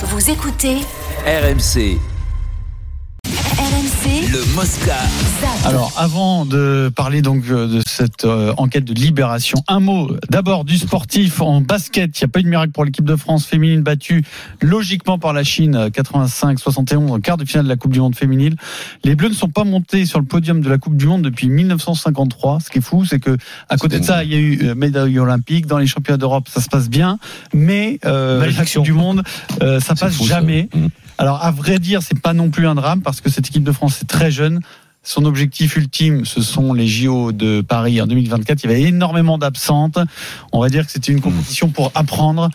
Vous écoutez RMC, RMC le Mosca. Alors, avant de parler donc euh, de cette euh, enquête de libération, un mot d'abord du sportif en basket. Il n'y a pas eu de miracle pour l'équipe de France féminine battue logiquement par la Chine euh, 85-71 en quart de finale de la Coupe du Monde féminine. Les Bleus ne sont pas montés sur le podium de la Coupe du Monde depuis 1953. Ce qui est fou, c'est que à côté de ça, il y a eu euh, médaille olympique dans les championnats d'Europe. Ça se passe bien, mais euh, la Coupe du Monde, euh, ça passe fou, ça. jamais. Alors, à vrai dire, c'est pas non plus un drame parce que cette équipe de France est très jeune. Son objectif ultime, ce sont les JO de Paris en 2024. Il y avait énormément d'absentes. On va dire que c'était une compétition pour apprendre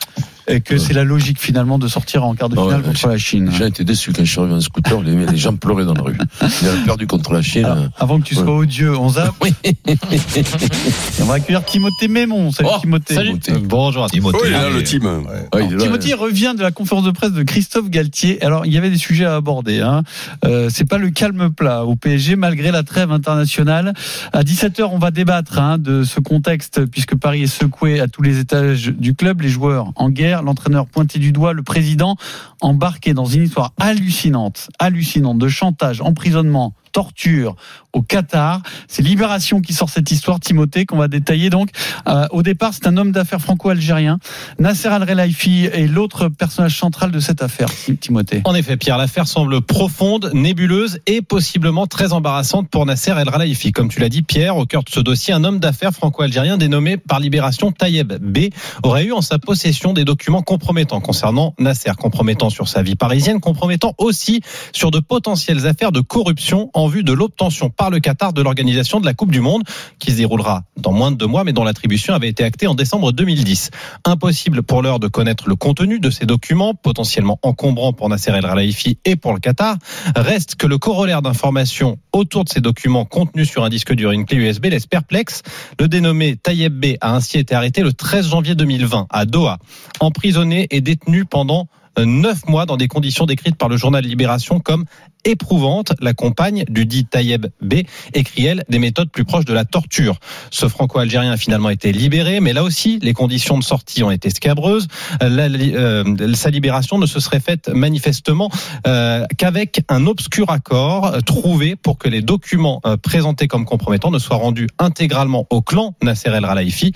et que c'est la logique finalement de sortir en quart de Non, finale ouais, contre la Chine. J'ai été déçu quand je suis arrivé en scooter, les, les gens pleuraient dans la rue. Ils avaient perdu contre la Chine. Alors, avant que tu sois odieux, on zappe. Oui. Et on va accueillir Timothée Mémon. Salut Oh, Timothée. salut. Bonjour Timothée. Oui, là, le team. Ah, il est là, Timothée revient de la conférence de presse de Christophe Galtier. Alors, il y avait des sujets à aborder. Hein. Euh, c'est pas le calme plat au PSG malgré la trêve internationale. À 17h, on va débattre hein, de ce contexte puisque Paris est secoué à tous les étages du club, les joueurs en guerre, l'entraîneur pointé du doigt, le président embarqué dans une histoire hallucinante, hallucinante de chantage, emprisonnement, torture au Qatar. C'est Libération qui sort cette histoire, Timothée, qu'on va détailler donc. Euh, au départ, c'est un homme d'affaires franco-algérien. Nasser Al-Relaifi est l'autre personnage central de cette affaire, Timothée. En effet, Pierre, l'affaire semble profonde, nébuleuse et possiblement très embarrassante pour Nasser El Khelaifi. Comme tu l'as dit, Pierre, au cœur de ce dossier, un homme d'affaires franco-algérien dénommé par Libération Tayeb B aurait eu en sa possession des documents compromettants concernant Nasser, compromettants sur sa vie parisienne, compromettants aussi sur de potentielles affaires de corruption en vue de l'obtention par le Qatar de l'organisation de la Coupe du Monde, qui se déroulera dans moins de deux mois, mais dont l'attribution avait été actée en décembre 2010. Impossible pour l'heure de connaître le contenu de ces documents, potentiellement encombrants pour Nasser El Khelaifi et pour le Qatar. Reste que le corollaire d'informations autour de ces documents contenus sur un disque dur et une clé USB laisse perplexe. Le dénommé Tayeb B a ainsi été arrêté le 13 janvier 2020 à Doha, emprisonné et détenu pendant euh, neuf mois dans des conditions décrites par le journal Libération comme éprouvante. La compagne du dit Tayeb B écrit, elle, des méthodes plus proches de la torture. Ce franco-algérien a finalement été libéré, mais là aussi, les conditions de sortie ont été scabreuses. La- euh, sa libération ne se serait faite manifestement euh, qu'avec un obscur accord euh, trouvé pour que les documents euh, présentés comme compromettants ne soient rendus intégralement au clan Nasser El Khelaifi.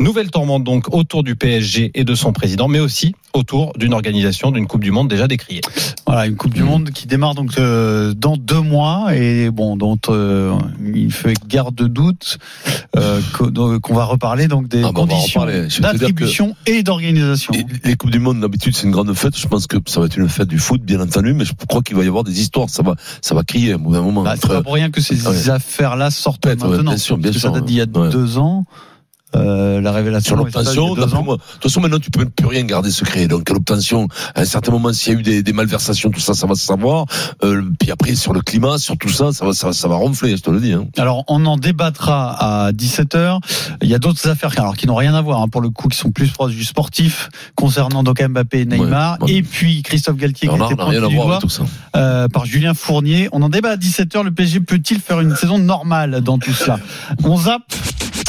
Nouvelle tourmente donc autour du PSG et de son président, mais aussi autour d'une organisation d'une Coupe du Monde déjà décriée. Voilà, une Coupe du Monde qui démarre donc euh, dans deux mois et bon, dont euh, il fait garde de doute euh, donc, qu'on va reparler donc des Ah, bah, conditions d'attribution et d'organisation. Les, les Coupes du Monde, d'habitude, c'est une grande fête. Je pense que ça va être une fête du foot, bien entendu, mais je crois qu'il va y avoir des histoires. Ça va, ça va crier à un moment. Bah, c'est pas pour rien que ces Ah ouais. affaires-là sortent Ouais, ouais, maintenant. bien sûr, bien parce que sûr, ça date d'il y a ouais. deux ans. Euh, la révélation. Sur l'obtention, de toute façon, maintenant, tu peux plus rien garder secret. Donc, à l'obtention, à un certain moment, s'il y a eu des, des malversations, tout ça, ça va se savoir. Euh, puis après, sur le climat, sur tout ça, ça va, ça, va- ça va ronfler, je te le dis. Hein. Alors, on en débattra à 17h. Il y a d'autres affaires alors, qui n'ont rien à voir, hein, pour le coup, qui sont plus proches du sportif, concernant donc Mbappé et Neymar. Ouais, ouais. Et puis, Christophe Galtier, qui a été pointé du euh, par Julien Fournier. On en débat à 17h. Le PSG peut-il faire une saison normale dans tout cela? On zappe.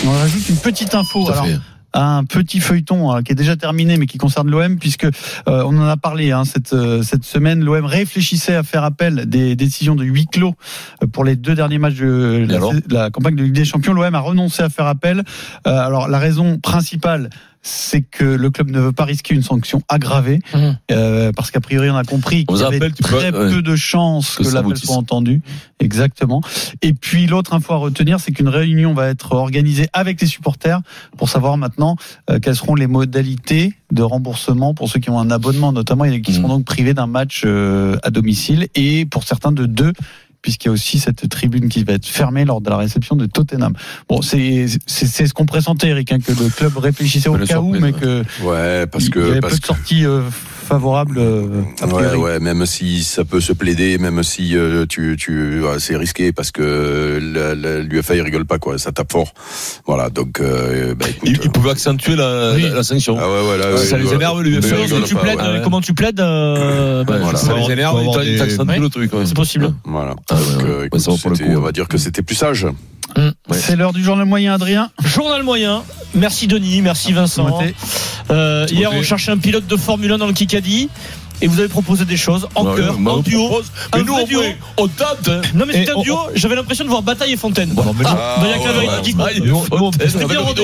On rajoute une petite info. Tout à Alors, fait. un petit feuilleton euh, qui est déjà terminé mais qui concerne l'OM puisque euh, on en a parlé hein, cette euh, cette semaine l'OM réfléchissait à faire appel des décisions de huis clos euh, pour les deux derniers matchs de la, la campagne de Ligue des Champions l'OM a renoncé à faire appel Euh, alors la raison principale c'est que le club ne veut pas risquer une sanction aggravée Mhm. euh, parce qu'a priori on a compris qu'il y avait appelle, très peux- ouais. peu de chances Que que, l'appel soit entendu exactement et puis l'autre info à retenir c'est qu'une réunion va être organisée avec les supporters pour savoir maintenant euh, quelles seront les modalités de remboursement pour ceux qui ont un abonnement notamment et qui seront Mhm. donc privés d'un match euh, à domicile et pour certains de deux puisqu'il y a aussi cette tribune qui va être fermée lors de la réception de Tottenham. Bon, c'est ce qu'on pressentait, Eric, hein, que le club réfléchissait au cas où, mais que Ouais, parce il y que avait parce peu de sorties euh, favorables. euh, a Ouais, priori. ouais, même si ça peut se plaider, même si euh, tu, tu, ouais, c'est risqué parce que l'UFA il rigole pas quoi, ça tape fort. Voilà, donc euh, bah, écoute, Il, il pouvait accentuer la, Oui. la, la sanction. ah ouais, ouais, là, Ça les énerve, tu plaides, euh, comment tu plaides euh, bah, voilà. Ça les énerve, des- le truc. C'est possible. Voilà. Ah euh, coup, on va dire que c'était plus sage. C'est l'heure du journal moyen, Adrien. Journal moyen. Merci Denis, merci Vincent. Euh, hier, on cherchait un pilote de Formule 1 dans le Kikadi. Et vous avez proposé des choses en Ouais, chœur, bah, en duo. un Mais nous, duo. on tente. hein. Non mais c'était un on- duo, j'avais l'impression de voir Bataille et Fontaine. Ah, ouais, vérifier ouais. qui Ah, avec bien le rodé,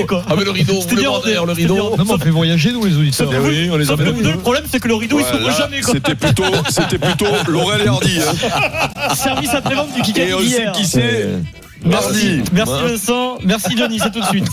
rideau. C'était bien rodé, le rideau. Non, mais on fait voyager, nous, les auditeurs. Oui, on les deux, le problème c'est que le rideau il Ouais, s'ouvre jamais quoi. C'était plutôt, c'était plutôt Laurel et Hardy. hein. Service après-vente du Kikadi Et on sait hier. qui c'est. Merci, Hardy. merci Vincent, merci Denis, c'est tout de suite.